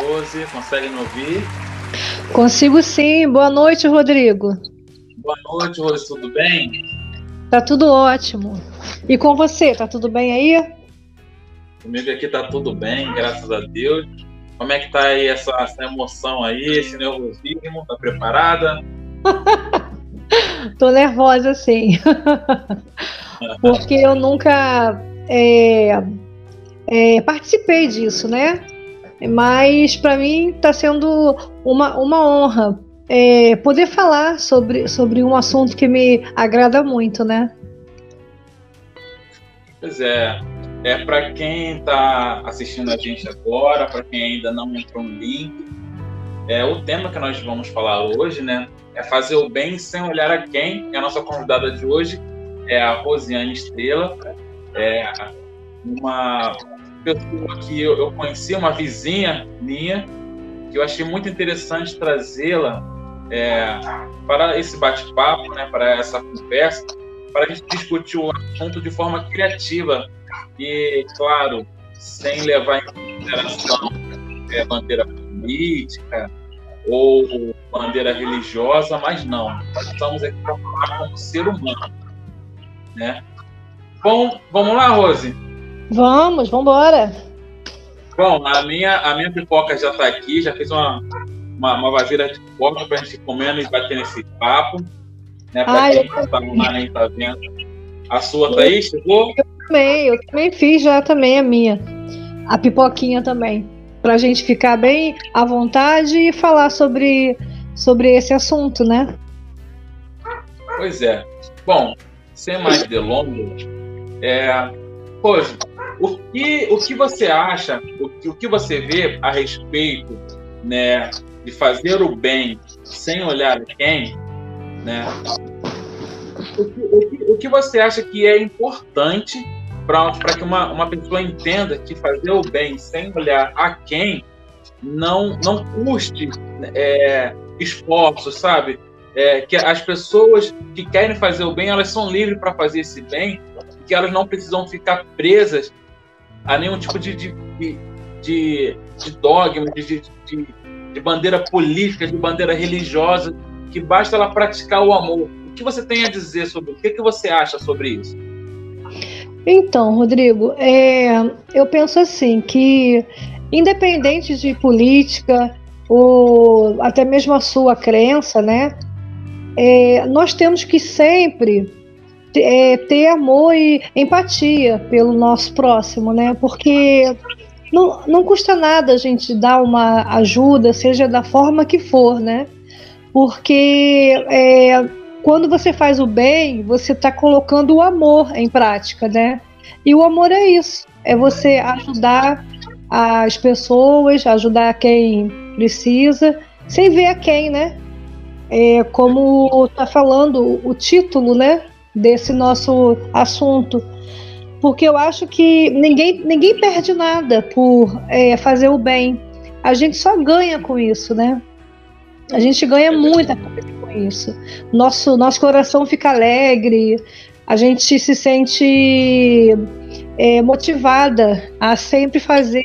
Rose, consegue me ouvir? Consigo sim. Boa noite, Rodrigo. Boa noite, Rose, tudo bem? Tá tudo ótimo. E com você, tá tudo bem aí? Comigo aqui tá tudo bem, graças a Deus. Como é que tá aí essa, essa emoção aí, esse nervosismo? Tá preparada? Tô nervosa, sim. Porque eu nunca é, é, participei disso, né? Mas para mim está sendo uma, uma honra é, poder falar sobre, sobre um assunto que me agrada muito, né? Pois é. É para quem está assistindo a gente agora, para quem ainda não entrou no link, é o tema que nós vamos falar hoje, né? É fazer o bem sem olhar a quem. E a nossa convidada de hoje é a Rosiane Estrela, é uma pessoa que eu, eu conheci, uma vizinha minha, que eu achei muito interessante trazê-la é, para esse bate-papo, né, para essa conversa, para a gente discutir o assunto de forma criativa e, claro, sem levar em consideração é, bandeira política ou bandeira religiosa, mas não. Nós estamos aqui para falar como ser humano. Né? Bom, vamos lá, Rose? Vamos, vamos embora. Bom, a minha, a minha pipoca já está aqui, já fiz uma, uma, uma vasilha de pipoca para a gente comendo e bater nesse papo. Né, para quem não está online tá vendo. A sua tá aí, chegou? Eu também, eu também fiz já também a minha. A pipoquinha também. Para a gente ficar bem à vontade e falar sobre, sobre esse assunto, né? Pois é. Bom, sem mais delongas, é, Poxa, o que, o que você acha, o o que você vê a respeito né, de fazer o bem sem olhar quem, né? O que, o que, o que você acha que é importante para que uma, uma pessoa entenda que fazer o bem sem olhar a quem não, não custe é, esforço, sabe? É, que as pessoas que querem fazer o bem, elas são livres para fazer esse bem que elas não precisam ficar presas a nenhum tipo de, de, de, de dogma, de, de, de bandeira política, de bandeira religiosa, que basta ela praticar o amor. O que você tem a dizer sobre o que, que você acha sobre isso? Então, Rodrigo, é, eu penso assim que independente de política ou até mesmo a sua crença, né, é, nós temos que sempre é, ter amor e empatia pelo nosso próximo, né? Porque não, não custa nada a gente dar uma ajuda, seja da forma que for, né? Porque é, quando você faz o bem, você está colocando o amor em prática, né? E o amor é isso, é você ajudar as pessoas, ajudar quem precisa, sem ver a quem, né? É, como está falando o título, né? Desse nosso assunto. Porque eu acho que ninguém, ninguém perde nada por é, fazer o bem. A gente só ganha com isso, né? A gente ganha muita coisa com isso. Nosso, nosso coração fica alegre, a gente se sente é, motivada a sempre fazer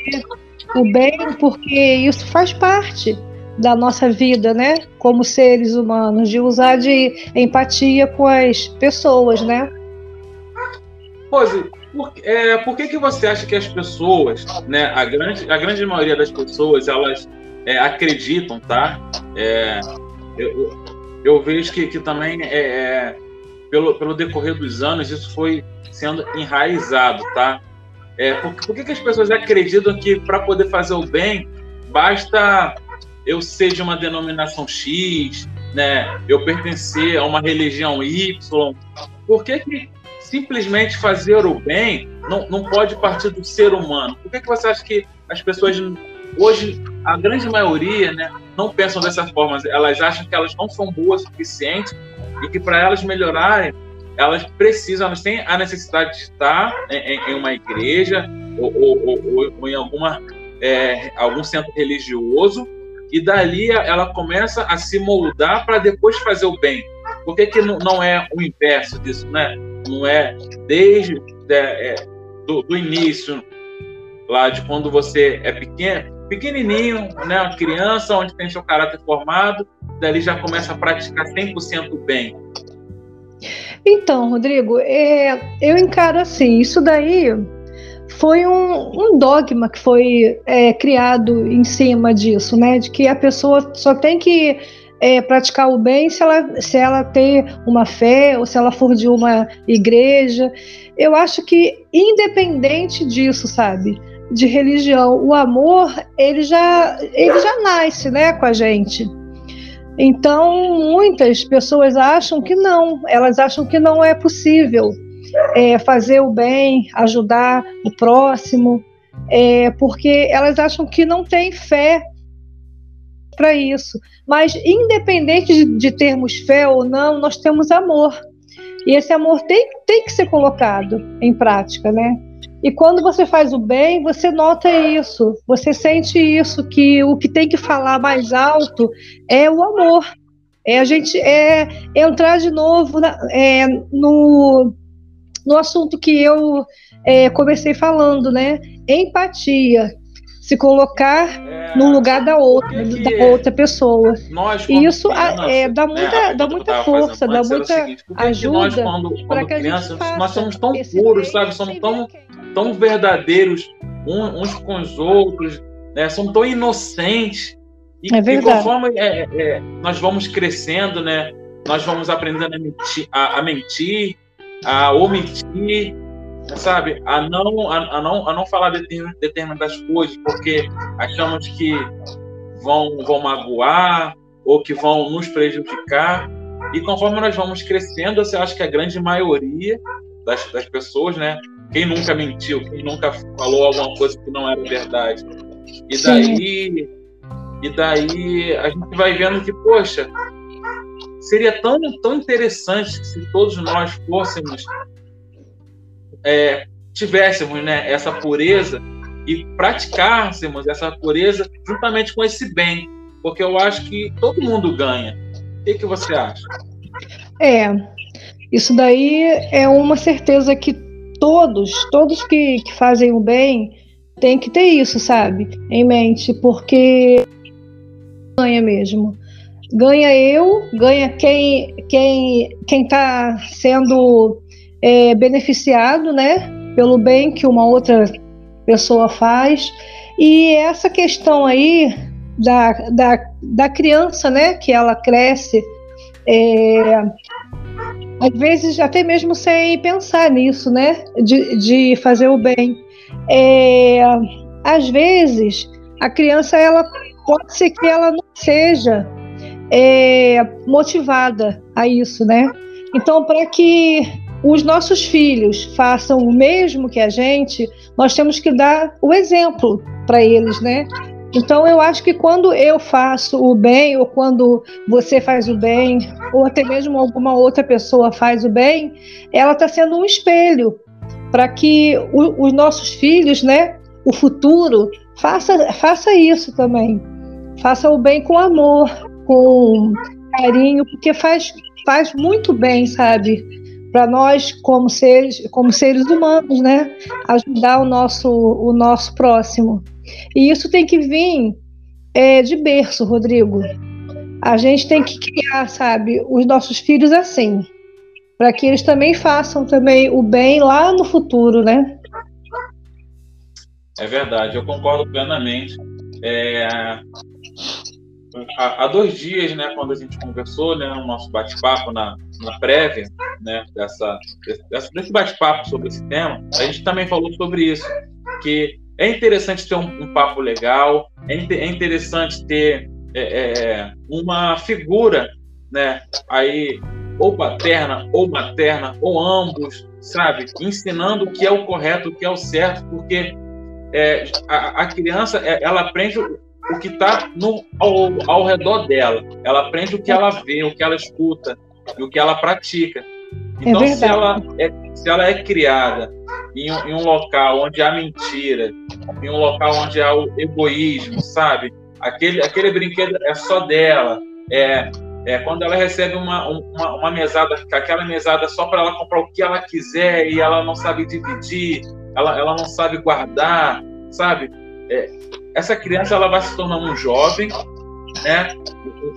o bem, porque isso faz parte da nossa vida, né? Como seres humanos, de usar de empatia com as pessoas, né? Rose, por, é, por que, que você acha que as pessoas, né, a grande, a grande maioria das pessoas, elas é, acreditam, tá? É, eu, eu, vejo que, que também, é, é, pelo, pelo decorrer dos anos, isso foi sendo enraizado, tá? É, por, por que, que as pessoas acreditam que para poder fazer o bem, basta eu ser de uma denominação X, né, eu pertencer a uma religião Y, por que, que simplesmente fazer o bem não, não pode partir do ser humano? Por que, que você acha que as pessoas hoje, a grande maioria, né, não pensam dessa forma? Elas acham que elas não são boas o suficiente e que para elas melhorarem, elas precisam, elas têm a necessidade de estar em, em uma igreja ou, ou, ou, ou em alguma, é, algum centro religioso e dali ela começa a se moldar para depois fazer o bem. Por que, que não é o inverso disso, né? Não é desde é, é, do, do, início, lá de quando você é pequeno, pequenininho, né, uma criança onde tem seu caráter formado, dali já começa a praticar 100% bem? Então, Rodrigo, é, eu encaro assim, isso daí foi um, um dogma que foi é, criado em cima disso, né? De que a pessoa só tem que é, praticar o bem se ela, se ela ter uma fé ou se ela for de uma igreja. Eu acho que, independente disso, sabe? De religião, o amor, ele já, ele já nasce, né, com a gente. Então, muitas pessoas acham que não, elas acham que não é possível é, fazer o bem, ajudar o próximo, é, porque elas acham que não tem fé para isso. Mas, independente de, de, termos fé ou não, nós temos amor. E esse amor tem, tem que ser colocado em prática, né? E quando você faz o bem, você nota isso, você sente isso, que o que tem que falar mais alto é o amor. É a gente é entrar de novo na, é, no, no assunto que eu é, comecei falando, né? Empatia. Se colocar é, no lugar da outra, da outra pessoa. Nós, e isso é, dá muita, é, dá muita força, dá muita seguinte, ajuda. Nós, quando, quando crianças, nós somos tão puros, sabe? Somos tão, tão verdadeiros uns com os outros, né? somos tão inocentes. E, é verdade. e conforme é, é, nós vamos crescendo, né? Nós vamos aprendendo a mentir, a, a mentir a omitir, sabe, a não, a, a não, a não falar determinadas coisas, porque achamos que vão, vão magoar ou que vão nos prejudicar. E conforme nós vamos crescendo, você acha que a grande maioria das, das pessoas, né? Quem nunca mentiu, quem nunca falou alguma coisa que não era verdade. E daí, e daí a gente vai vendo que, poxa, seria tão, tão interessante se todos nós fôssemos, é, tivéssemos né, essa pureza e praticássemos essa pureza juntamente com esse bem, porque eu acho que todo mundo ganha. O que, que você acha? É, isso daí é uma certeza que todos, todos que, que fazem o bem, tem que ter isso, sabe, em mente, porque ganha mesmo ganha eu, ganha quem quem quem está sendo é, beneficiado, né, pelo bem que uma outra pessoa faz. E essa questão aí da, da, da criança, né, que ela cresce, é, às vezes até mesmo sem pensar nisso, né, de, de fazer o bem. É, às vezes a criança ela pode ser que ela não seja é, motivada a isso, né? Então, para que os nossos filhos façam o mesmo que a gente, nós temos que dar o exemplo para eles, né? Então, eu acho que quando eu faço o bem, ou quando você faz o bem, ou até mesmo alguma outra pessoa faz o bem, ela está sendo um espelho para que o, os nossos filhos, né, o futuro, faça, faça isso também. Faça o bem com amor, com carinho, porque faz, faz muito bem, sabe? Para nós, como seres, como seres humanos, né? Ajudar o nosso, o nosso próximo. E isso tem que vir é, de berço, Rodrigo. A gente tem que criar, sabe, os nossos filhos assim, para que eles também façam também o bem lá no futuro, né? É verdade, eu concordo plenamente. É, há, há, dois dias, né, quando a gente conversou, né, no nosso bate-papo na, na prévia, né, dessa, dessa desse bate-papo sobre esse tema, a gente também falou sobre isso, que é interessante ter um, um papo legal, é, é interessante ter é, é, uma figura, né, aí ou paterna ou materna ou ambos, sabe, ensinando o que é o correto, o que é o certo, porque é, a, a, criança é, ela aprende o que está ao, ao redor dela. Ela aprende o que ela vê, o que ela escuta e o que ela pratica. É então, é se, ela é, se ela é criada em um, em um, local onde há mentira, em um local onde há o egoísmo, sabe? Aquele, aquele brinquedo é só dela. É, é quando ela recebe uma, uma, uma mesada, aquela mesada só para ela comprar o que ela quiser e ela não sabe dividir, ela, ela não sabe guardar, sabe? É, essa criança ela vai se tornar um jovem, né?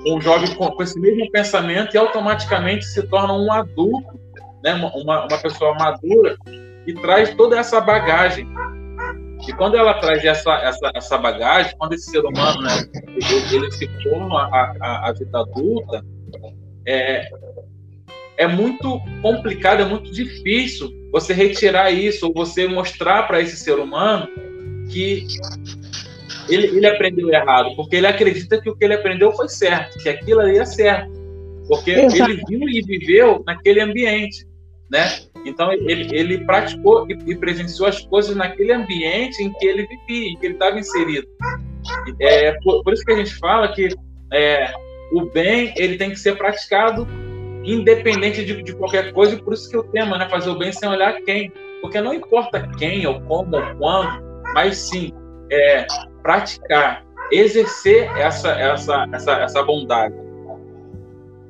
Um jovem com, com esse mesmo pensamento e automaticamente se torna um adulto, né? Uma, uma pessoa madura e traz toda essa bagagem. E quando ela traz essa, essa, essa bagagem, quando esse ser humano, né, ele, ele se forma a, a, a vida adulta, é, é muito complicado, é muito difícil você retirar isso, ou você mostrar para esse ser humano que ele, ele aprendeu errado, porque ele acredita que o que ele aprendeu foi certo, que aquilo ali é certo, porque Exato. ele viu e viveu naquele ambiente, né? Então ele, ele praticou e, e, presenciou as coisas naquele ambiente em que ele vivia, em que ele estava inserido. É por, por, isso que a gente fala que é, o bem ele tem que ser praticado independente de, de, qualquer coisa, e por isso que o tema, né, fazer o bem sem olhar quem, porque não importa quem, ou como, ou quando, mas sim é, praticar, exercer essa, essa, essa, essa bondade.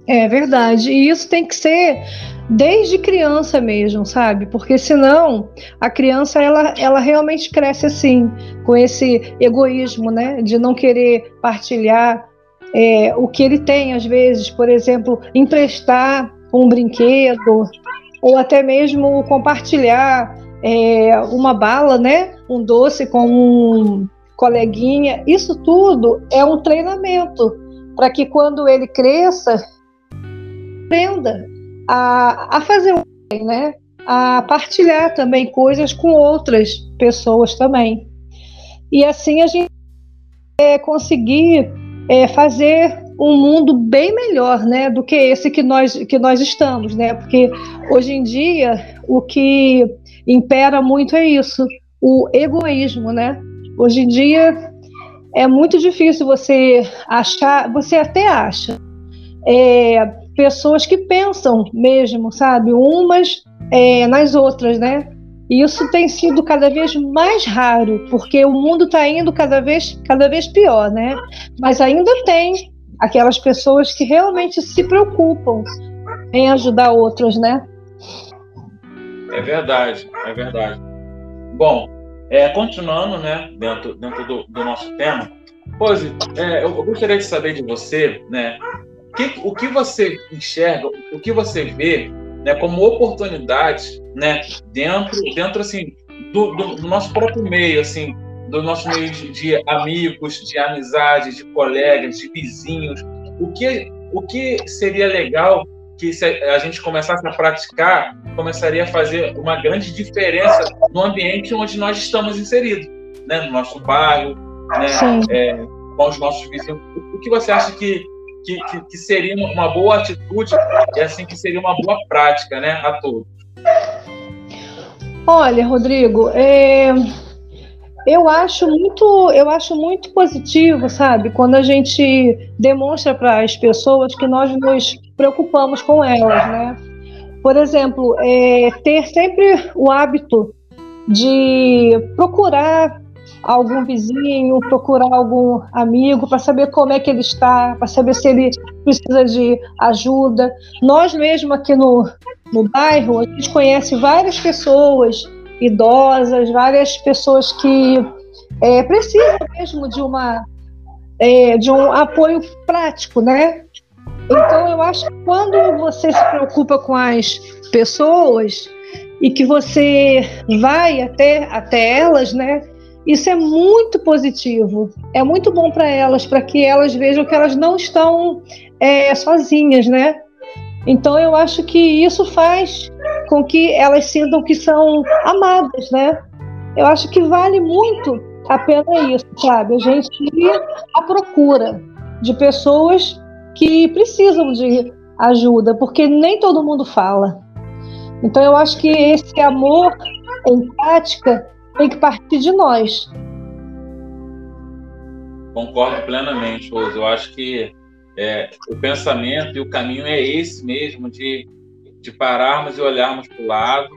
É verdade, e isso tem que ser desde criança mesmo, sabe? Porque senão a criança ela, ela realmente cresce assim, com esse egoísmo, né, de não querer partilhar é, o que ele tem, às vezes, por exemplo, emprestar um brinquedo, ou até mesmo compartilhar é, uma bala, né? Um doce com um coleguinha. Isso tudo é um treinamento para que quando ele cresça, aprenda a, a fazer o bem, né? A partilhar também coisas com outras pessoas também. E assim a gente é, conseguir é, fazer um mundo bem melhor, né, do que esse que nós que nós estamos, né? Porque hoje em dia o que impera muito é isso, o egoísmo, né? Hoje em dia é muito difícil você achar, você até acha é, pessoas que pensam mesmo, sabe, umas é, nas outras, né? E isso tem sido cada vez mais raro, porque o mundo está indo cada vez, cada vez pior, né? Mas ainda tem aquelas pessoas que realmente se preocupam em ajudar outros, né? É verdade, é verdade. Bom, é, continuando, né, dentro, dentro do, do nosso tema, Rose, é, eu gostaria de saber de você, né, que, o que você enxerga, o que você vê né, como oportunidade, né, dentro, dentro assim, do, do, do nosso próprio meio, assim, do nosso meio de, de, amigos, de amizades, de colegas, de vizinhos. O que, o que seria legal que se a gente começasse a praticar, começaria a fazer uma grande diferença no ambiente onde nós estamos inseridos, né, no nosso bairro, né, é, com os nossos vizinhos. O que você acha que que, que, que, seria uma boa atitude e assim que seria uma boa prática, né, a todos? Olha, Rodrigo, é, eu acho muito, eu acho muito positivo, sabe, quando a gente demonstra para as pessoas que nós nos preocupamos com elas, né? Por exemplo, é, ter sempre o hábito de procurar algum vizinho, procurar algum amigo para saber como é que ele está, para saber se ele precisa de ajuda. Nós mesmo aqui no, no bairro, a gente conhece várias pessoas idosas, várias pessoas que é, precisam mesmo de uma é, de um apoio prático, né? Então eu acho que quando você se preocupa com as pessoas e que você vai até até elas, né? Isso é muito positivo, é muito bom para elas, para que elas vejam que elas não estão é, sozinhas, né? Então eu acho que isso faz com que elas sintam que são amadas, né? Eu acho que vale muito a pena isso, sabe? A gente ir à procura de pessoas que precisam de ajuda, porque nem todo mundo fala. Então eu acho que esse amor em prática tem que partir de nós. Concordo plenamente, Rose. Eu acho que é, o pensamento e o caminho é esse mesmo, de, de pararmos e olharmos para o lado,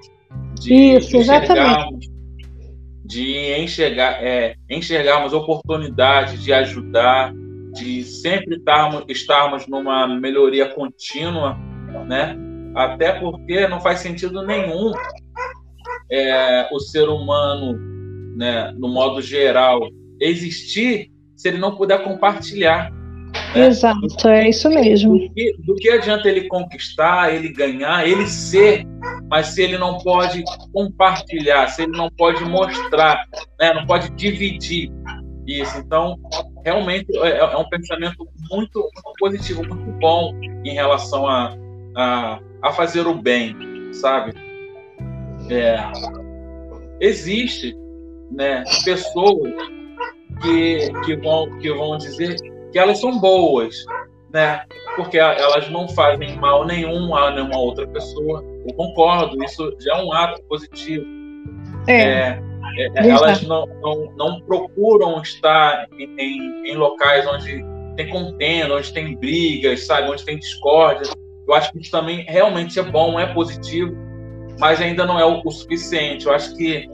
de Isso, enxergarmos, de enxergar, é, enxergarmos oportunidades de ajudar, de sempre estarmos, estarmos numa melhoria contínua, né? Até porque não faz sentido nenhum é, o ser humano, né, no modo geral, existir se ele não puder compartilhar. Né? Exato, é isso mesmo. Do que, do que adianta ele conquistar, ele ganhar, ele ser, mas se ele não pode compartilhar, se ele não pode mostrar, né, não pode dividir isso. Então, realmente é, é um pensamento muito, muito, positivo, muito bom em relação a, a, a fazer o bem, sabe? É, existe né, pessoas que, que, vão, que vão dizer que elas são boas, né? Porque elas não fazem mal nenhum a nenhuma outra pessoa. Eu concordo, isso já é um ato positivo. É. é, é elas não, não, não, procuram estar em, em, em, locais onde tem contenda, onde tem brigas, sabe, onde tem discórdia. Eu acho que isso também realmente é bom, é positivo, mas ainda não é o, o suficiente. Eu acho que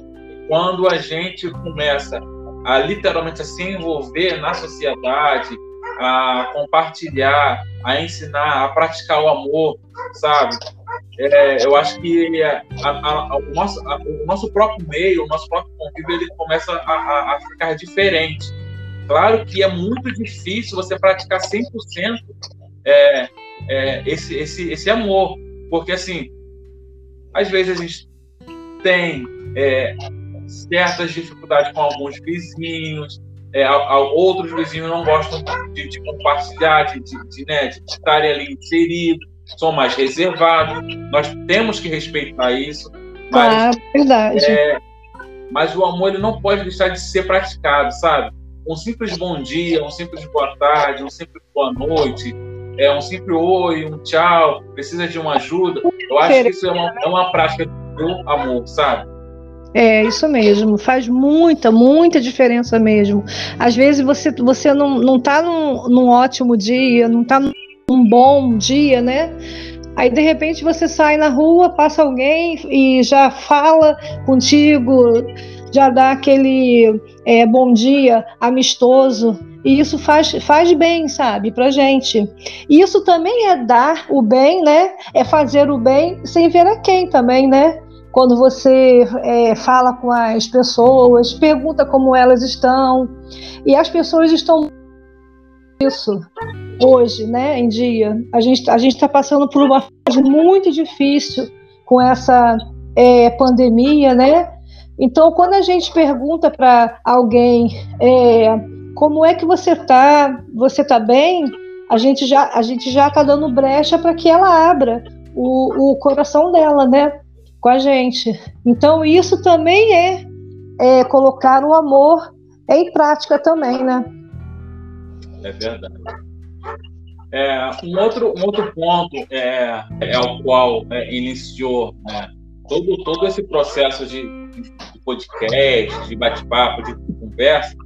quando a gente começa a literalmente a se envolver na sociedade, a compartilhar, a ensinar, a praticar o amor, sabe? É, eu acho que a, a, o, nosso, a, o nosso próprio meio, o nosso próprio convívio, ele começa a, a, ficar diferente. Claro que é muito difícil você praticar 100% é, é, esse, esse, esse amor, porque assim, às vezes a gente tem é, certas dificuldades com alguns vizinhos, é, a, a outros vizinhos não gostam de, de compartilhar, de, de, de, né, de estarem ali inseridos, são mais reservados. Nós temos que respeitar isso. Mas, ah, verdade. É, mas o amor ele não pode deixar de ser praticado, sabe? Um simples bom dia, um simples boa tarde, um simples boa noite, é um simples oi, um tchau, precisa de uma ajuda. Eu acho que isso é uma, é uma prática do amor, sabe? É, isso mesmo, faz muita, muita diferença mesmo. Às vezes você, você não, não tá num, num ótimo dia, não tá num bom dia, né? Aí de repente você sai na rua, passa alguém e já fala contigo, já dá aquele é, bom dia amistoso. E isso faz, faz bem, sabe, pra gente. E isso também é dar o bem, né? É fazer o bem sem ver a quem também, né? quando você é, fala com as pessoas, pergunta como elas estão, e as pessoas estão isso hoje, né, em dia. A gente a gente está passando por uma fase muito difícil com essa é, pandemia, né? Então, quando a gente pergunta para alguém é, como é que você está, você está bem, a gente já a gente já está dando brecha para que ela abra o, o coração dela, né? com a gente. Então, isso também é, é colocar o amor em prática também, né? É verdade. É, um, outro, um outro ponto é, é o qual é, iniciou né, todo, todo esse processo de, de podcast, de bate-papo, de conversa,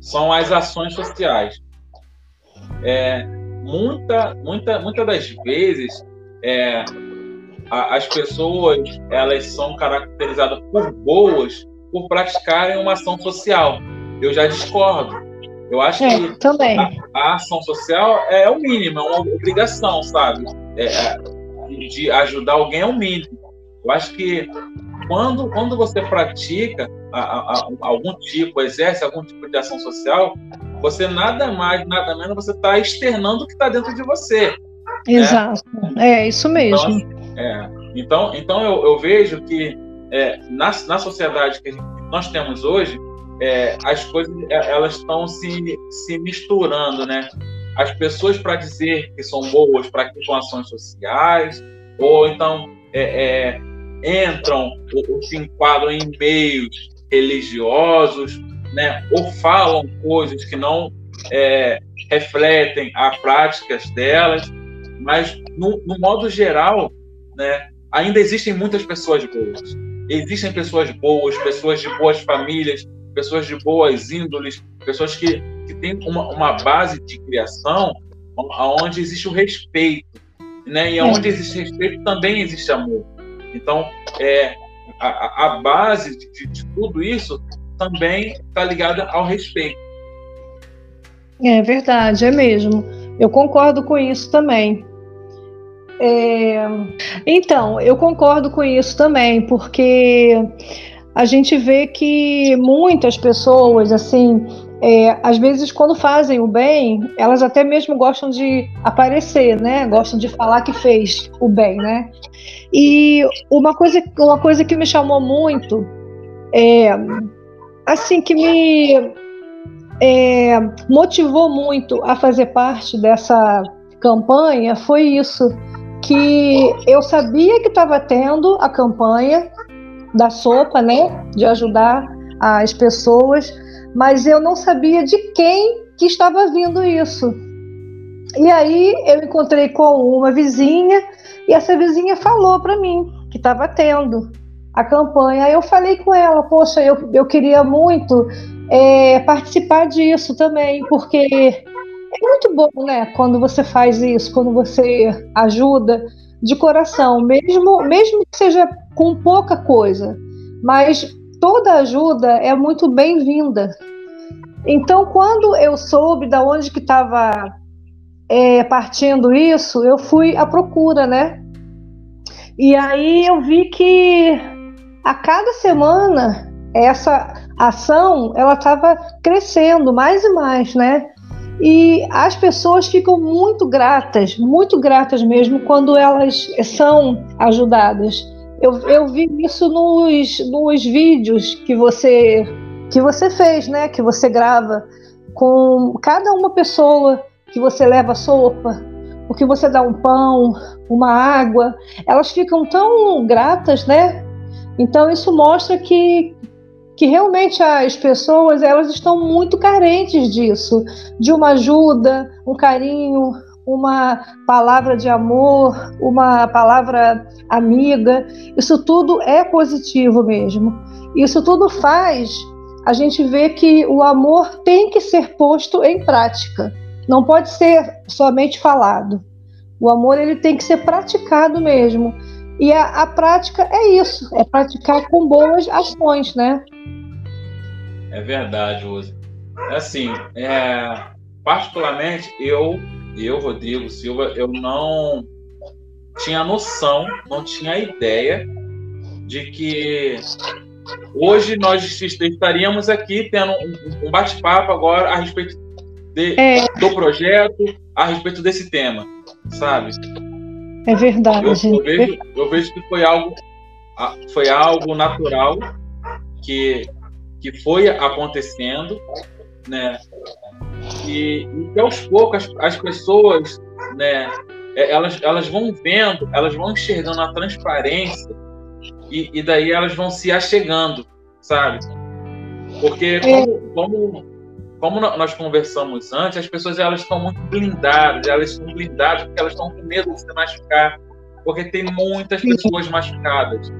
são as ações sociais. É, muita, muita, muita das vezes, é, as pessoas elas são caracterizadas por boas por praticarem uma ação social. Eu já discordo. Eu acho é, que também. A, a, ação social é o mínimo, é uma obrigação, sabe? É, é de ajudar alguém é o mínimo. Eu acho que quando, quando você pratica a, a, algum tipo, exerce algum tipo de ação social, você nada mais, nada menos, você está externando o que está dentro de você. Né? Exato, né? é isso mesmo. Então, é. Então, então eu, eu vejo que é, na, na sociedade que nós temos hoje, é, as coisas é, elas estão se, se misturando, né? As pessoas para dizer que são boas praticam ações sociais, ou então é, é, entram ou, ou, se enquadram em meios religiosos, né? Ou falam coisas que não é, refletem as práticas delas, mas no, no modo geral né? Ainda existem muitas pessoas boas. Existem pessoas boas, pessoas de boas famílias, pessoas de boas índoles, pessoas que, que têm uma, uma base de criação onde existe o respeito, né? E onde existe respeito também existe amor. Então, é, a, a base de, de tudo isso também está ligada ao respeito. É verdade, é mesmo. Eu concordo com isso também. É, então, eu concordo com isso também, porque a gente vê que muitas pessoas, assim, é, às vezes quando fazem o bem, elas até mesmo gostam de aparecer, né? Gostam de falar que fez o bem, né? E uma coisa, uma coisa que me chamou muito, é, assim que me é, motivou muito a fazer parte dessa campanha foi isso, que eu sabia que estava tendo a campanha da sopa, né, de ajudar as pessoas, mas eu não sabia de quem que estava vindo isso. E aí eu encontrei com uma vizinha e essa vizinha falou para mim que estava tendo a campanha. Aí eu falei com ela, poxa, eu, eu queria muito é, participar disso também, porque é muito bom, né? Quando você faz isso, quando você ajuda de coração, mesmo, mesmo que seja com pouca coisa, mas toda ajuda é muito bem-vinda. Então, quando eu soube da onde que estava é, partindo isso, eu fui à procura, né? E aí eu vi que a cada semana essa ação ela estava crescendo mais e mais, né? E as pessoas ficam muito gratas, muito gratas mesmo quando elas são ajudadas. Eu, eu vi isso nos, nos vídeos que você que você fez, né? Que você grava com cada uma pessoa que você leva sopa, o que você dá um pão, uma água, elas ficam tão gratas, né? Então isso mostra que que realmente as pessoas elas estão muito carentes disso, de uma ajuda, um carinho, uma palavra de amor, uma palavra amiga. Isso tudo é positivo mesmo. Isso tudo faz a gente ver que o amor tem que ser posto em prática. Não pode ser somente falado. O amor ele tem que ser praticado mesmo. E a, a prática é isso, é praticar com boas ações, né? É verdade. É assim, é, particularmente eu, eu, Rodrigo Silva, eu não tinha noção, não tinha ideia de que hoje nós estaríamos aqui tendo um, um bate-papo agora a respeito de, é. do projeto, a respeito desse tema, sabe? É verdade. Eu, eu, vejo, eu vejo que foi algo, foi algo natural que que foi acontecendo, né? E, e aos poucos as, as pessoas, né? É, elas, elas vão vendo, elas vão enxergando a transparência e, e daí elas vão se achegando, sabe? Porque é. como, como, como nós conversamos antes, as pessoas elas estão muito blindadas, elas estão blindadas porque elas estão com medo de se machucar, porque tem muitas pessoas machucadas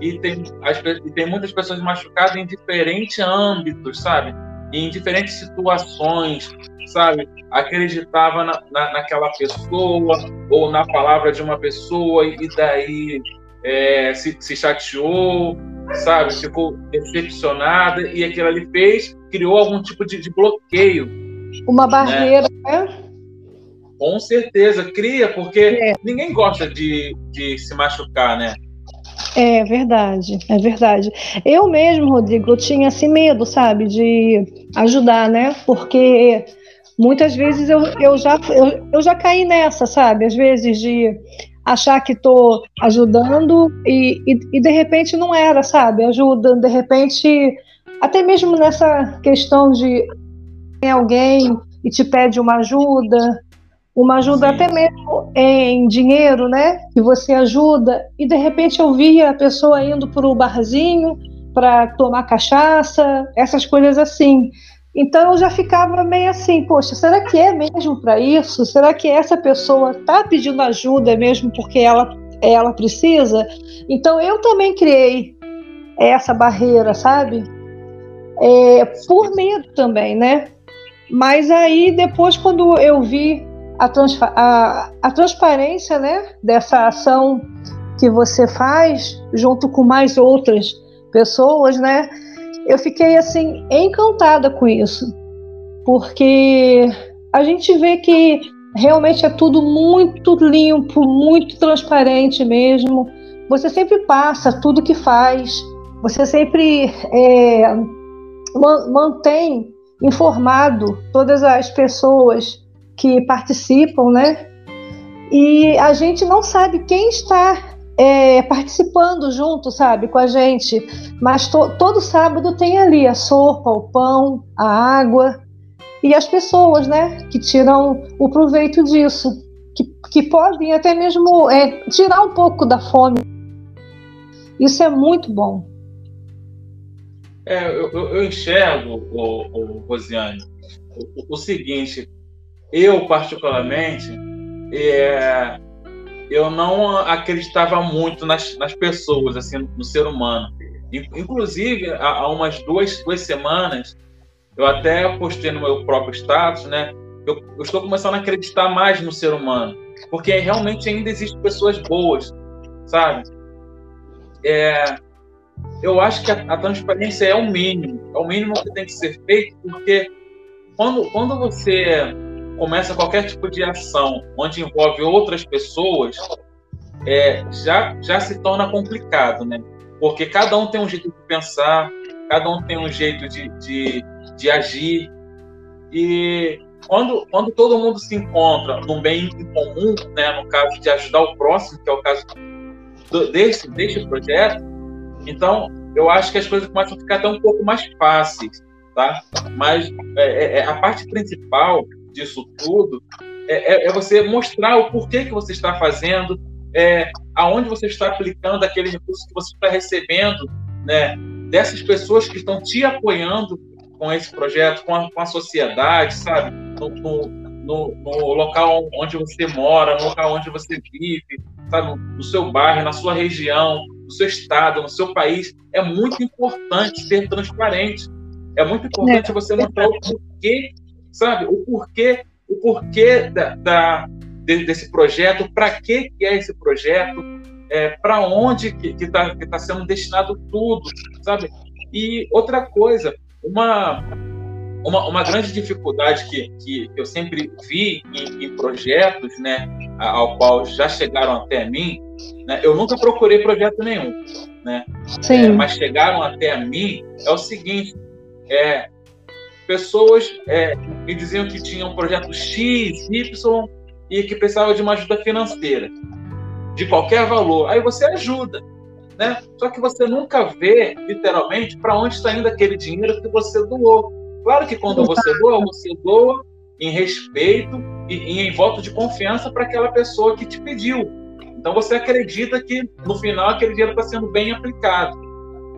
e tem, as, e tem muitas pessoas machucadas em diferentes âmbitos, sabe? em diferentes situações, sabe? Acreditava na, na, naquela pessoa ou na palavra de uma pessoa e daí é, se, se chateou, sabe? Ficou decepcionada e aquilo ali fez, criou algum tipo de, de bloqueio. Uma barreira, né? né? Com certeza, cria, porque é. ninguém gosta de, de se machucar, né? É verdade, é verdade. Eu mesmo, Rodrigo, eu tinha assim medo, sabe, de ajudar, né? Porque muitas vezes eu, eu, já, eu, eu já caí nessa, sabe? Às vezes de achar que estou ajudando e, e, e, de repente não era, sabe? Ajuda, de repente, até mesmo nessa questão de alguém e te pede uma ajuda, uma ajuda Sim. até mesmo em dinheiro, né? Que você ajuda e de repente eu via a pessoa indo para o barzinho para tomar cachaça, essas coisas assim. Então eu já ficava meio assim, poxa, será que é mesmo para isso? Será que essa pessoa está pedindo ajuda mesmo porque ela ela precisa? Então eu também criei essa barreira, sabe? É, por medo também, né? Mas aí depois quando eu vi a, a, a transparência né, dessa ação que você faz junto com mais outras pessoas, né? Eu fiquei assim encantada com isso, porque a gente vê que realmente é tudo muito limpo, muito transparente mesmo. Você sempre passa tudo que faz, você sempre é, mantém informado todas as pessoas que participam, né? E a gente não sabe quem está é, participando junto, sabe, com a gente. Mas to, todo sábado tem ali a sopa, o pão, a água e as pessoas, né, que tiram o proveito disso, que, que podem até mesmo é, tirar um pouco da fome. Isso é muito bom. É, eu, eu enxergo, o, o Rosiane, o, o seguinte, eu particularmente, é, eu não acreditava muito nas, nas pessoas, assim, no, ser humano. Inclusive, há, há, umas duas, duas semanas, eu até postei no meu próprio status, né? Eu, eu, estou começando a acreditar mais no ser humano, porque realmente ainda existem pessoas boas, sabe? É, eu acho que a, a, transparência é o mínimo, é o mínimo que tem que ser feito, porque quando, quando você começa qualquer tipo de ação onde envolve outras pessoas, é, já, já se torna complicado, né? Porque cada um tem um jeito de pensar, cada um tem um jeito de, de, de agir. E quando, quando todo mundo se encontra num bem em comum, né, no caso de ajudar o próximo, que é o caso do, desse, deste projeto, então eu acho que as coisas começam a ficar até um pouco mais fáceis, tá? Mas é, é, é a parte principal disso tudo é, é, é, você mostrar o porquê que você está fazendo, é, aonde você está aplicando aquele recurso que você está recebendo, né, dessas pessoas que estão te apoiando com esse projeto, com a, com a sociedade, sabe, no, no, no, no, local onde você mora, no local onde você vive, sabe, no seu bairro, na sua região, no seu estado, no seu país. É muito importante ser transparente. É muito importante é, você mostrar o porquê sabe? O porquê, o porquê da, da desse projeto, para que é esse projeto, é, para onde que está que tá sendo destinado tudo, sabe? E outra coisa, uma, uma, uma grande dificuldade que, que eu sempre vi em, em projetos, né, ao qual já chegaram até mim, né, eu nunca procurei projeto nenhum, né? É, mas chegaram até mim é o seguinte, é, pessoas é, me diziam que tinham um projeto X, Y e que precisavam de uma ajuda financeira, de qualquer valor. Aí você ajuda, né? Só que você nunca vê, literalmente, para onde está indo aquele dinheiro que você doou. Claro que quando você doa, você doa em respeito e, e em voto de confiança para aquela pessoa que te pediu. Então você acredita que no final aquele dinheiro está sendo bem aplicado.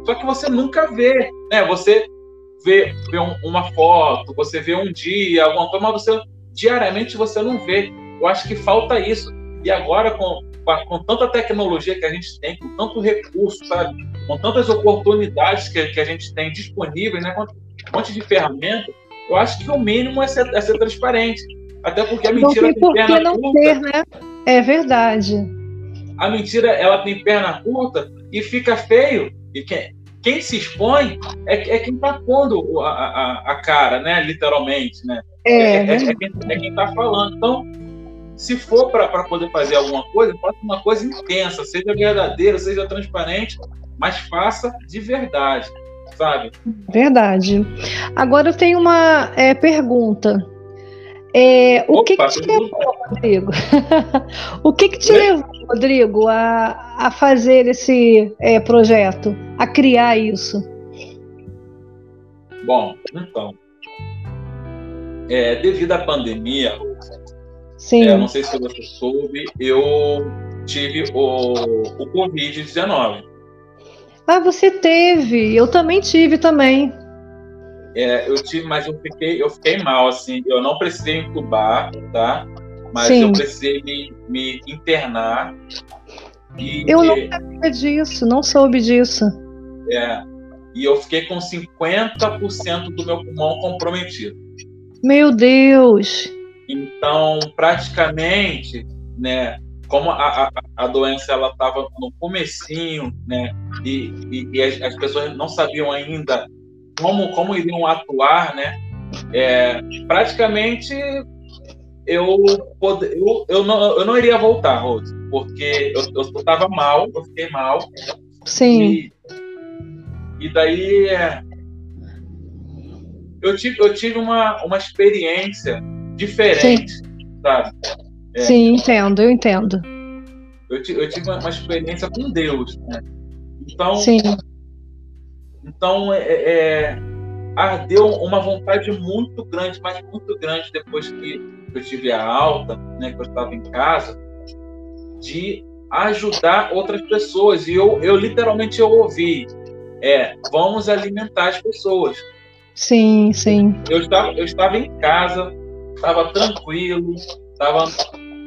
Só que você nunca vê, né? Você vê, vê um, uma foto, você vê um dia, alguma coisa, mas você diariamente você não vê. Eu acho que falta isso. E agora, com, com tanta tecnologia que a gente tem, com tanto recurso, sabe? Com tantas oportunidades que, que a gente tem disponíveis, né? Com um monte de ferramentas, eu acho que o mínimo é ser, é ser transparente. Até porque a mentira não tem, tem perna não curta. Ter, né? É verdade. A mentira, ela tem perna curta e fica feio. E quem, quem se expõe é, é quem está pondo a, a, a, cara, né? Literalmente, né? É, é, é, é quem, é está falando. Então, se for para poder fazer alguma coisa, faça uma coisa intensa, seja verdadeira, seja transparente, mas faça de verdade, sabe? Verdade. Agora eu tenho uma é, pergunta. É, o Opa, que, que te levou, Rodrigo? o que, que te levou, Rodrigo, a, a fazer esse é, projeto, a criar isso? Bom, então, é, devido à pandemia, Sim. É, não sei se você soube, eu tive o, o Covid-19. Ah, você teve, eu também tive também. É, eu tive, mas eu fiquei, eu fiquei mal, assim. Eu não precisei entubar, tá? Mas Sim. eu precisei me, me internar. E, eu não sabia disso, não soube disso. É, e eu fiquei com 50% do meu pulmão comprometido. Meu Deus! Então, praticamente, né, como a, a, a doença ela estava no comecinho, né, e, e, e as, as, pessoas não sabiam ainda como, como iriam atuar, né? É, praticamente eu, eu, eu, não, eu não iria voltar, Rose, porque eu estava mal, eu fiquei mal. Sim. E, e daí é, eu tive, eu tive uma, uma experiência diferente, Sim. sabe? É, Sim, entendo, eu entendo. Eu, eu tive uma, uma, experiência com Deus, né? Então, Sim. Então é, é, ardeu uma vontade muito grande, mas muito grande depois que eu tive a alta, né, que eu estava em casa, de ajudar outras pessoas. E eu, eu literalmente eu ouvi, é, vamos alimentar as pessoas. Sim, sim. Eu estava, eu estava em casa, estava tranquilo, estava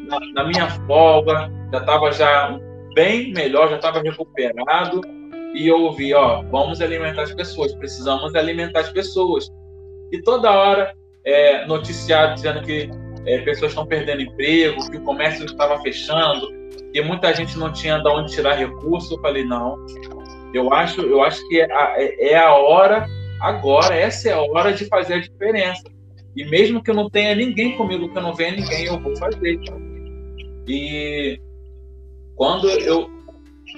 na, na, minha folga, já estava já bem melhor, já estava recuperado. E eu ouvi, ó, vamos alimentar as pessoas, precisamos alimentar as pessoas. E toda hora é, noticiado dizendo que é, pessoas estão perdendo emprego, que o comércio estava fechando, que muita gente não tinha de onde tirar recurso. Eu falei, não, eu acho, eu acho que é a, é, é a hora agora, essa é a hora de fazer a diferença. E mesmo que eu não tenha ninguém comigo, que eu não venha ninguém, eu vou fazer. E quando eu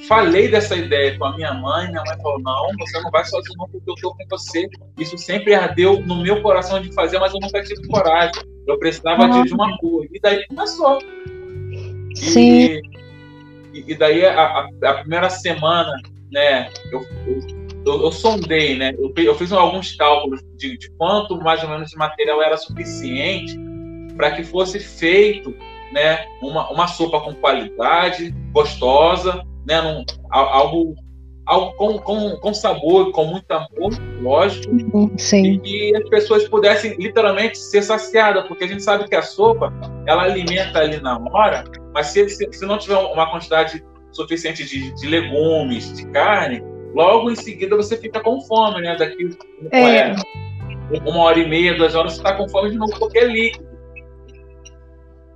falei dessa ideia com a minha mãe, minha mãe falou: Não, você não vai sozinho, não, porque eu estou com você. Isso sempre ardeu no meu coração de fazer, mas eu nunca tive coragem. Eu precisava de, de uma rua. E daí começou. Sim. E, e daí a, a, primeira semana, né, eu, eu, eu, eu sondei, né, eu, eu, fiz alguns cálculos de, de quanto mais ou menos de material era suficiente para que fosse feito né, uma, uma sopa com qualidade, gostosa, né, num, algo algo com, com, com sabor, com muito amor, lógico, Sim. e que as pessoas pudessem literalmente ser saciadas, porque a gente sabe que a sopa ela alimenta ali na hora, mas se, se, se não tiver uma quantidade suficiente de, de, legumes, de carne, logo em seguida você fica com fome, né? Daqui é. Uma hora e meia, duas horas, você está com fome de novo, porque é líquido.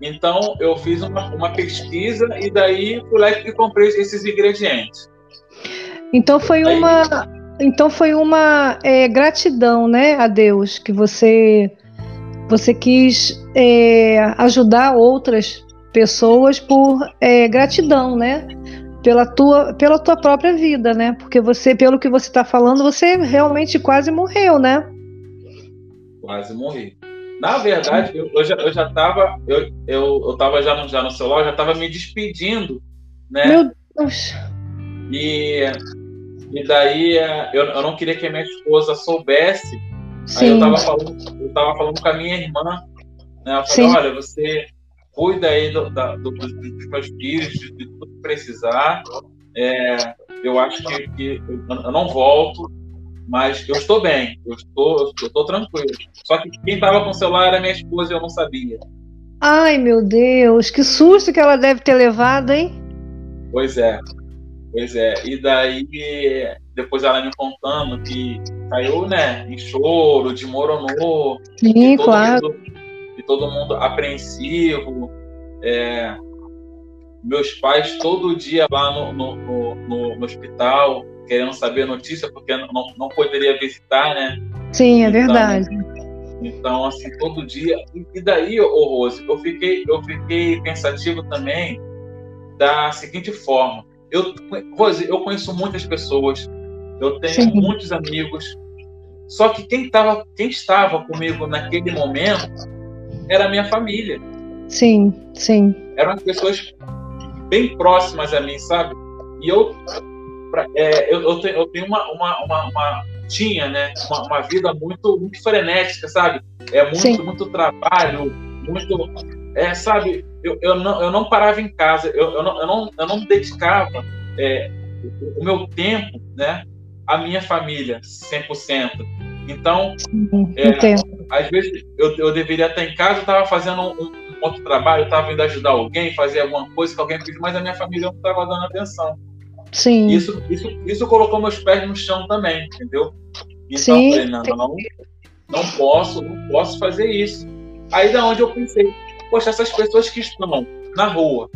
Então, eu fiz uma, uma pesquisa e daí fui lá e comprei esses ingredientes. Então foi uma, então foi uma é, gratidão, né, a Deus que você você quis é, ajudar outras pessoas por é, gratidão, né? Pela tua, pela tua própria vida, né? Porque você, pelo que você está falando, você realmente quase morreu, né? Quase morri. Na verdade, eu, eu já, eu já tava, eu, eu, eu tava já no, já no celular, já tava me despedindo, né? Meu Deus. E e daí é, eu, eu não queria que a minha esposa soubesse. Sim. Aí eu tava falando, eu tava falando com a minha irmã. Né? Eu falei, Sim. olha, você cuida aí do, da, do, dos meus filhos, de, de, tudo que precisar. É, eu acho que, que eu, eu, não volto, mas eu estou bem, eu estou, eu estou tranquilo. Só que quem estava com o celular era minha esposa e eu não sabia. Ai, meu Deus, que susto que ela deve ter levado, hein? Pois é. Pois é, e daí depois ela me contando que caiu, né, em choro, desmoronou. Sim, e claro. Mundo, e todo mundo apreensivo. É, meus pais todo dia lá no, no, no, no, hospital, querendo saber a notícia, porque não, não poderia visitar, né? Sim, é então, verdade. Então, assim, todo dia. E daí, ô Rose, eu fiquei, eu fiquei pensativo também da seguinte forma eu, Rose, eu conheço muitas pessoas, eu tenho Sim. muitos amigos, só que quem, tava, quem estava comigo naquele momento era a minha família. Sim, sim. Eram as pessoas bem próximas a mim, sabe? E eu, pra, é, eu, eu, tenho, eu tenho uma, uma, uma, uma tinha, né? Uma, uma, vida muito, muito frenética, sabe? É muito, sim. muito trabalho, muito é, sabe, eu, eu, não, eu não parava em casa, eu, eu, não, eu, não, eu não dedicava é, o, o meu tempo né, à minha família, 100%. Então, é, às vezes eu, eu deveria estar em casa, eu estava fazendo um, um, outro trabalho, eu estava indo ajudar alguém, fazer alguma coisa que alguém pediu, mas a minha família não estava dando atenção. Sim. Isso, isso, isso colocou meus pés no chão também, entendeu? Então, Sim. eu falei, não, não, não posso, não posso fazer isso. Aí da onde eu pensei, Poxa, essas pessoas que estão na rua,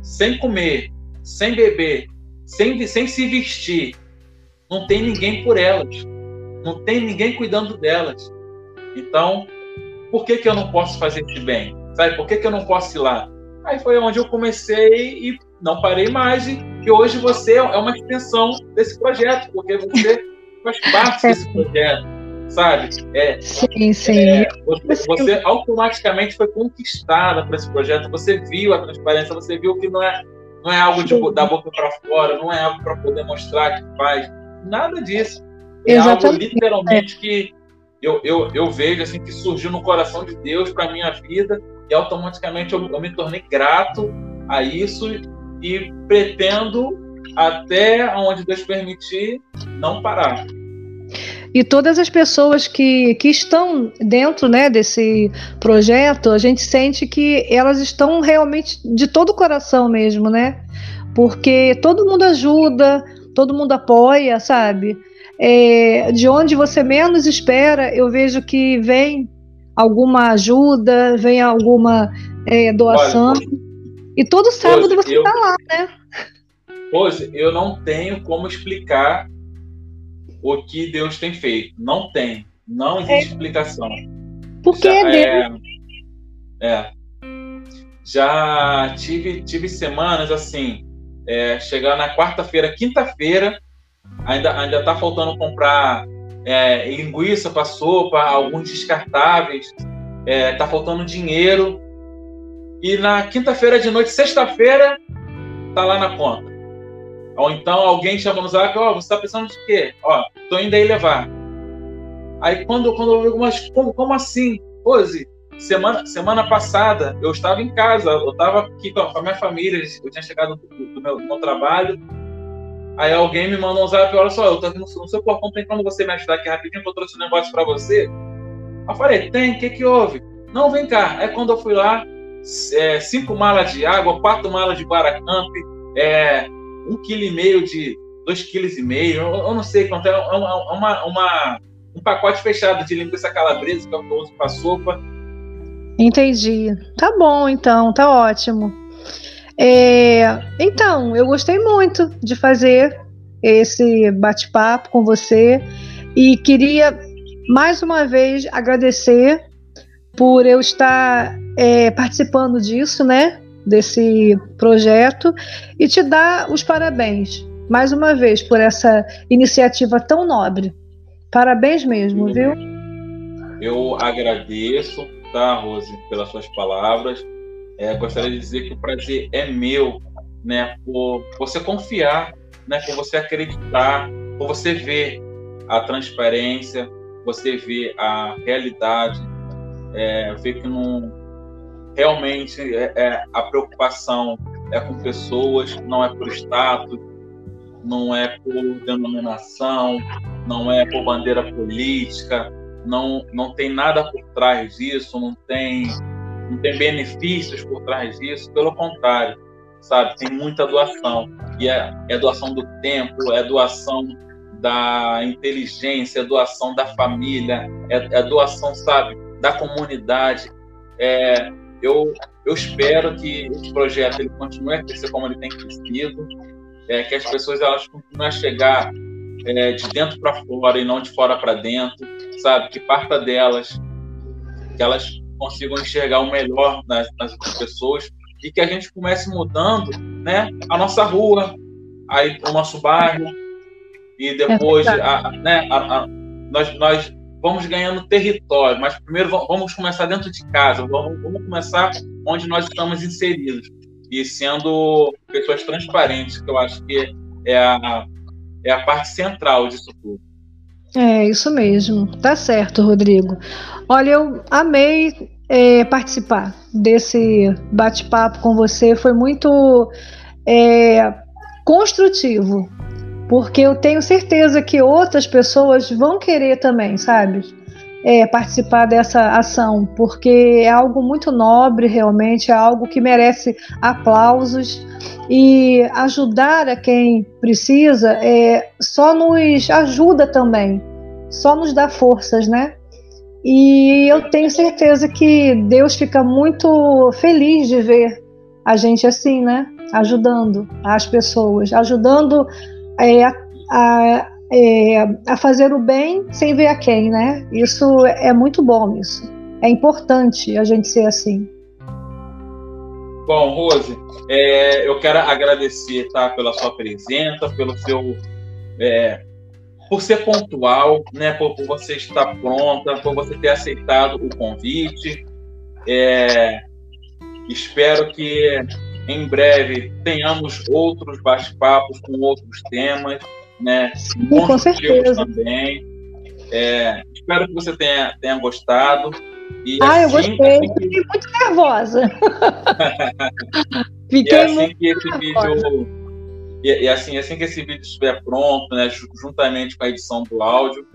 sem comer, sem beber, sem, sem se vestir, não tem ninguém por elas. Não tem ninguém cuidando delas. Então, por que, que eu não posso fazer esse bem? Sabe, por que, que eu não posso ir lá? Aí foi onde eu comecei e não parei mais. E, e hoje você é uma extensão desse projeto, porque você faz parte desse projeto. sabe? É, sim, sim. É, você, você, automaticamente foi conquistada por esse projeto, você viu a transparência, você viu que não é, não é algo de, da boca para fora, não é algo para poder mostrar que faz, nada disso. É Exatamente. algo literalmente que eu, eu, eu vejo assim que surgiu no coração de Deus para minha vida e automaticamente eu, eu me tornei grato a isso e pretendo até onde Deus permitir não parar. E todas as pessoas que, que estão dentro né, desse projeto, a gente sente que elas estão realmente de todo o coração mesmo, né? Porque todo mundo ajuda, todo mundo apoia, sabe? É, de onde você menos espera, eu vejo que vem alguma ajuda, vem alguma é, doação. Olha, e todo sábado você está lá, né? Pois eu não tenho como explicar o que Deus tem feito. Não tem. Não existe é. explicação. Porque Já, é Deus. É, é. Já tive, tive semanas assim, é, chegar na quarta-feira, quinta-feira, ainda, ainda tá faltando comprar é, linguiça para sopa, alguns descartáveis, é, tá faltando dinheiro. E na quinta-feira de noite, sexta-feira, tá lá na conta. Ou então alguém chama no zap, ó, oh, você está precisando de quê? Ó, tô indo aí levar. Aí quando, quando eu digo, mas como, como assim? Rose, semana, semana passada eu estava em casa, eu estava aqui com a minha família, eu tinha chegado do, do, meu, do meu, trabalho. Aí alguém me mandou um zap, olha só, eu tô aqui no, no seu portão, tem como você me ajudar aqui rapidinho, que eu trouxe um negócio para você? Eu falei, tem, o que que houve? Não, vem cá. Aí quando eu fui lá, é, cinco malas de água, quatro malas de Baracamp, é, um quilo e meio de dois quilos e meio, eu, eu não sei quanto é, é uma, é uma, uma, um pacote fechado de linguiça calabresa que eu uso para sopa. Entendi. Tá bom, então, tá ótimo. É, então, eu gostei muito de fazer esse bate-papo com você e queria mais uma vez agradecer por eu estar é, participando disso, né? desse projeto e te dar os parabéns mais uma vez por essa iniciativa tão nobre. Parabéns mesmo, viu? Eu agradeço, tá, Rose, pelas suas palavras. É, gostaria de dizer que o prazer é meu, né, por você confiar, né, por você acreditar, por você ver a transparência, você ver a realidade, é, ver que não, realmente é, é, a preocupação é com pessoas, não é por status, não é por denominação, não é por bandeira política, não, não tem nada por trás disso, não tem, não tem benefícios por trás disso, pelo contrário, sabe? Tem muita doação, e é, é doação do tempo, é doação da inteligência, é doação da família, é, é doação, sabe, da comunidade, é, eu, eu espero que esse projeto ele continue a crescer como ele tem crescido, é, que as pessoas elas continuem a chegar é, de dentro para fora e não de fora para dentro, sabe? Que parta delas, que elas consigam enxergar o melhor nas, nas pessoas e que a gente comece mudando, né? A nossa rua, aí o nosso bairro e depois, é a, né? A, a, nós, nós vamos ganhando território, mas primeiro vamos começar dentro de casa, vamos, vamos começar onde nós estamos inseridos e sendo pessoas transparentes, que eu acho que é a, é a parte central disso tudo. É, isso mesmo. Tá certo, Rodrigo. Olha, eu amei é, participar desse bate-papo com você. Foi muito é, construtivo porque eu tenho certeza que outras pessoas vão querer também, sabe? É, participar dessa ação, porque é algo muito nobre, realmente, é algo que merece aplausos e ajudar a quem precisa é, só nos ajuda também, só nos dá forças, né? E eu tenho certeza que Deus fica muito feliz de ver a gente assim, né? Ajudando as pessoas, ajudando é, a, é, a fazer o bem sem ver a quem, né? Isso é muito bom, isso. É importante a gente ser assim. Bom, Rose, é, eu quero agradecer tá, pela sua presença, pelo seu, é, por ser pontual, né, por, por, você estar pronta, por você ter aceitado o convite. É, espero que em breve tenhamos outros bate-papos com outros temas, né? Sim, com certeza. também. É, espero que você tenha, tenha gostado. E ah, assim, eu gostei. Assim que... Fiquei muito nervosa. Fiquei e assim muito que esse nervosa. vídeo e, e, assim, assim que esse vídeo estiver pronto, né, juntamente com a edição do áudio,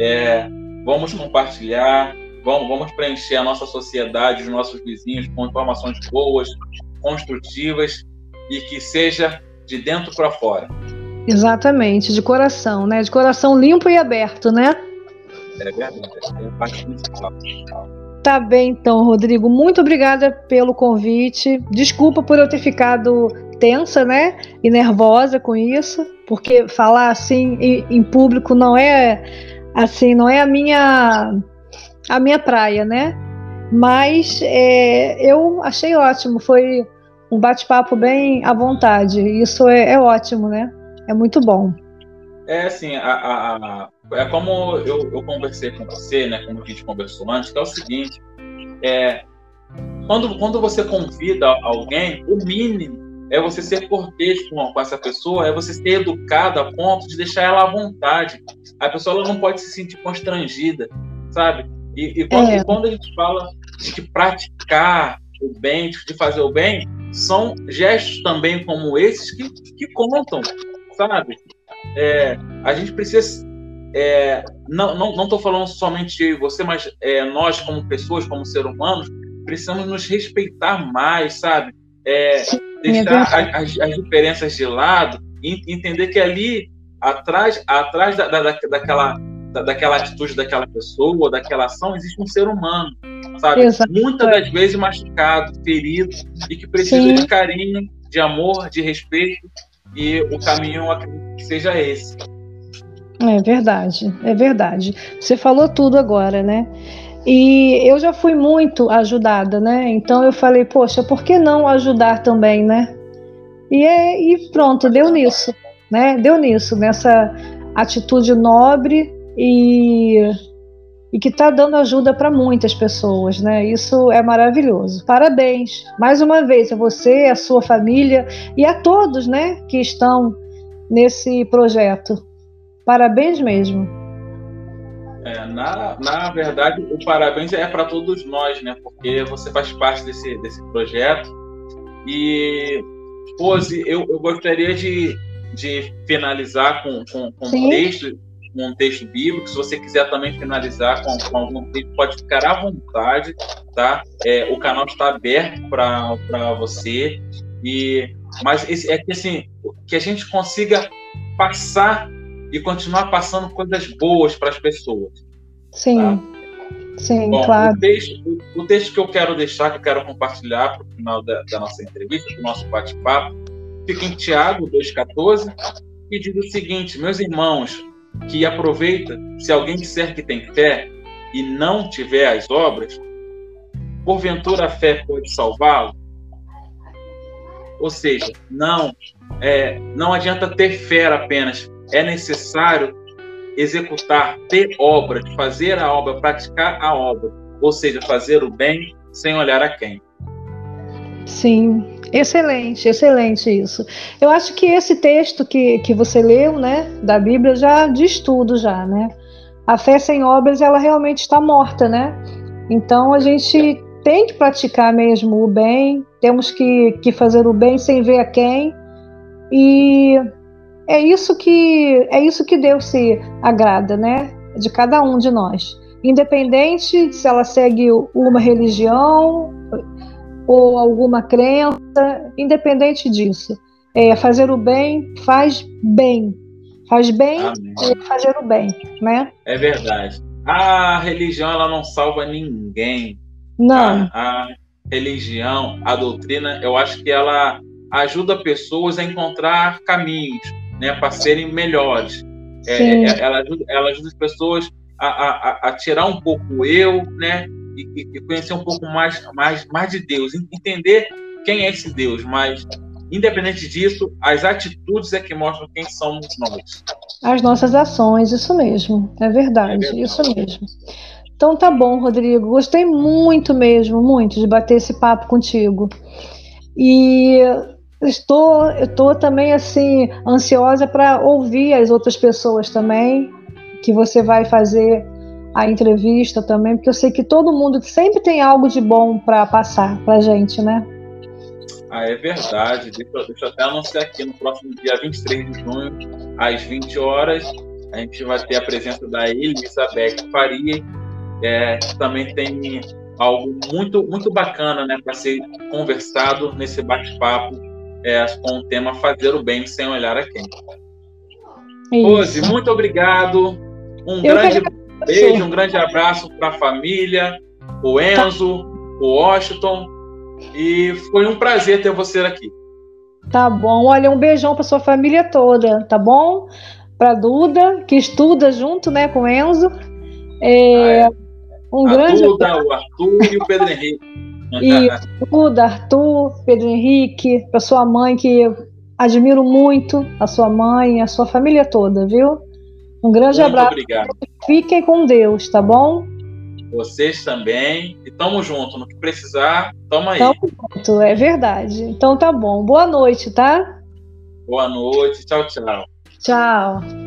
é, vamos compartilhar, vamos, vamos preencher a nossa sociedade, os nossos vizinhos com informações boas, construtivas e que seja de dentro para fora. Exatamente, de coração, né? De coração limpo e aberto, né? É verdade, é a parte principal. Tá bem, então, Rodrigo. Muito obrigada pelo convite. Desculpa por eu ter ficado tensa, né? E nervosa com isso, porque falar assim em, em público não é assim, não é a minha a minha praia, né? Mas é, eu achei ótimo, foi um bate-papo bem à vontade. Isso é, é, ótimo, né? É muito bom. É assim, a, a, a, é como eu, eu, conversei com você, né? Como a gente conversou antes, que é o seguinte: é, quando, quando você convida alguém, o mínimo é você ser cortês com, com essa pessoa, é você ser educado a ponto de deixar ela à vontade. A pessoa ela não pode se sentir constrangida, sabe? E, e quando, é. quando, a gente fala de praticar o bem, de fazer o bem, são gestos também como esses que, que contam, sabe? É, a gente precisa. É, não estou não, não falando somente você, mas é, nós, como pessoas, como seres humanos, precisamos nos respeitar mais, sabe? É, deixar as, as, diferenças de lado e entender que ali, atrás, atrás da, da, daquela, da, daquela atitude daquela pessoa, daquela ação, existe um ser humano, sabe? Exato. Muitas das vezes machucado, ferido, e que precisa Sim. de carinho, de amor, de respeito, e o caminho acredito que seja esse. É verdade, é verdade. Você falou tudo agora, né? E eu já fui muito ajudada, né? Então eu falei, poxa, por que não ajudar também, né? E, é, e pronto, deu nisso, né? Deu nisso, nessa atitude nobre e, e que está dando ajuda para muitas pessoas, né? Isso é maravilhoso. Parabéns, mais uma vez a você, a sua família e a todos, né, que estão nesse projeto. Parabéns mesmo. É, na, na verdade, o parabéns é para todos nós, né? Porque você faz parte desse, desse projeto. E, Pose, eu, eu gostaria de, de finalizar com, com, com um texto um texto bíblico. Se você quiser também finalizar com, com algum texto, pode ficar à vontade, tá? É, o canal está aberto para você. E, mas esse, é que assim, que a gente consiga passar e continuar passando coisas boas para as pessoas. Sim. Tá? Sim, Bom, claro. O texto, o, texto, que eu quero deixar, que eu quero compartilhar para o final da, da, nossa entrevista, do nosso bate-papo, fica em Tiago 2,14, e diz o seguinte: Meus irmãos, que aproveita, se alguém disser que tem fé e não tiver as obras, porventura a fé pode salvá-lo? Ou seja, não, é, não adianta ter fé apenas, é necessário executar, ter obra, fazer a obra, praticar a obra, ou seja, fazer o bem sem olhar a quem. Sim, excelente, excelente isso. Eu acho que esse texto que, que você leu, né, da Bíblia já diz tudo já, né? A fé sem obras, ela realmente está morta, né? Então a gente tem que praticar mesmo o bem, temos que, que fazer o bem sem ver a quem. E é isso que é isso que Deus se agrada, né? De cada um de nós, independente se ela segue uma religião ou alguma crença, independente disso, é fazer o bem faz bem, faz bem é fazer o bem, né? É verdade. A religião ela não salva ninguém. Não. A, a religião, a doutrina, eu acho que ela ajuda pessoas a encontrar caminhos, né, para serem melhores. É, é, ela, ajuda, ela ajuda as pessoas a, a, a, tirar um pouco o eu, né, e, e, conhecer um pouco mais, mais, mais de Deus, entender quem é esse Deus, mas independente disso, as atitudes é que mostram quem somos nós. As nossas ações, isso mesmo, é verdade, é verdade. isso mesmo. Então tá bom, Rodrigo. Gostei muito mesmo, muito de bater esse papo contigo. E estou, estou também assim ansiosa para ouvir as outras pessoas também que você vai fazer a entrevista também, porque eu sei que todo mundo sempre tem algo de bom para passar para gente, né? Ah, é verdade. Deixa, deixa eu até anunciar aqui no próximo dia 23 de junho, às 20 horas, a gente vai ter a presença da Elizabeth Faria, é, que também tem algo muito, muito bacana né, para ser conversado nesse bate-papo é, com o tema Fazer o Bem Sem Olhar a Quem. Rose, muito obrigado. Um eu grande beijo, um grande abraço para a família, o. Enzo, tá. o Washington e foi um prazer ter você aqui. Tá bom. Olha, um beijão para sua família toda, tá bom? Para Duda, que estuda junto, né, com Enzo. É, ah, é. Um a grande Duda, o Arthur e o Pedro Henrique. E Duda, Arthur, Pedro Henrique, para sua mãe que admiro muito a sua mãe, a sua família toda, viu? Um grande muito abraço. Obrigado. Fiquem com Deus, tá bom? Vocês também. E tamo junto. No que precisar, tamo aí. Tamo junto, é verdade. Então tá bom. Boa noite, tá? Boa noite. Tchau, tchau. Tchau.